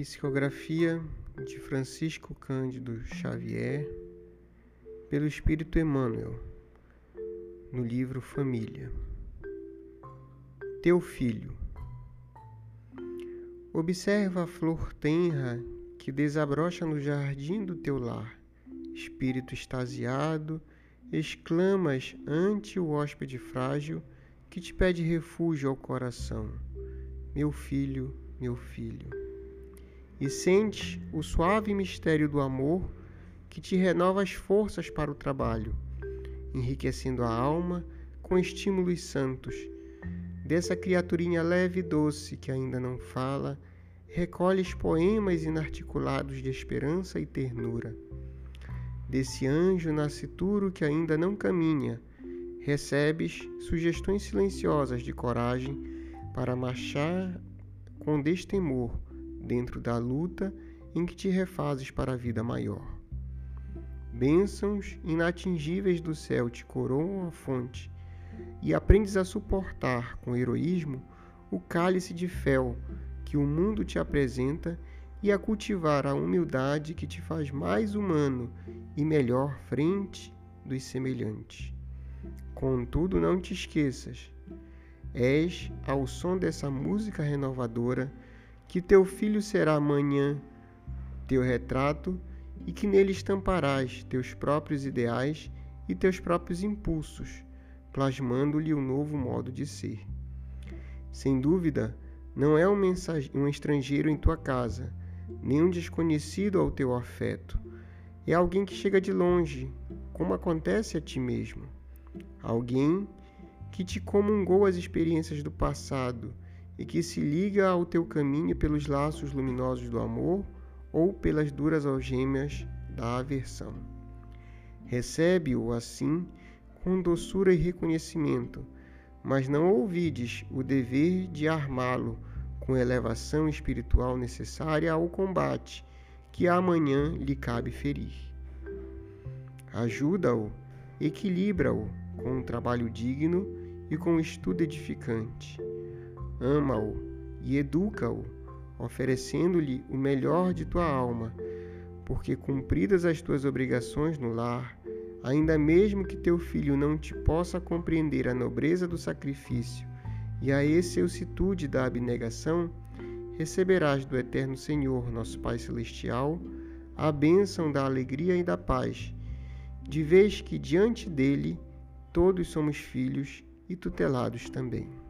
Psicografia de Francisco Cândido Xavier, pelo Espírito Emmanuel, no livro Família. Teu filho. Observa a flor tenra que desabrocha no jardim do teu lar. Espírito extasiado, exclamas ante o hóspede frágil que te pede refúgio ao coração. Meu filho, meu filho e sentes o suave mistério do amor que te renova as forças para o trabalho, enriquecendo a alma com estímulos santos. Dessa criaturinha leve e doce que ainda não fala, recolhes poemas inarticulados de esperança e ternura. Desse anjo nascituro que ainda não caminha, recebes sugestões silenciosas de coragem para marchar com destemor dentro da luta em que te refazes para a vida maior. Bênçãos inatingíveis do céu te coroam a fonte, e aprendes a suportar com heroísmo o cálice de fel que o mundo te apresenta e a cultivar a humildade que te faz mais humano e melhor frente dos semelhantes. Contudo, não te esqueças, és, ao som dessa música renovadora, que teu filho será amanhã teu retrato e que nele estamparás teus próprios ideais e teus próprios impulsos, plasmando-lhe um novo modo de ser. Sem dúvida, não é um, um estrangeiro em tua casa, nem um desconhecido ao teu afeto. É alguém que chega de longe, como acontece a ti mesmo. Alguém que te comungou as experiências do passado e que se liga ao teu caminho pelos laços luminosos do amor ou pelas duras algemas da aversão. Recebe-o assim com doçura e reconhecimento, mas não ouvides o dever de armá-lo com elevação espiritual necessária ao combate que amanhã lhe cabe ferir. Ajuda-o, equilibra-o com um trabalho digno e com um estudo edificante ama-o e educa-o, oferecendo-lhe o melhor de tua alma, porque cumpridas as tuas obrigações no lar, ainda mesmo que teu filho não te possa compreender a nobreza do sacrifício e a excelsitude da abnegação, receberás do eterno Senhor, nosso Pai celestial, a bênção da alegria e da paz, de vez que diante dele todos somos filhos e tutelados também.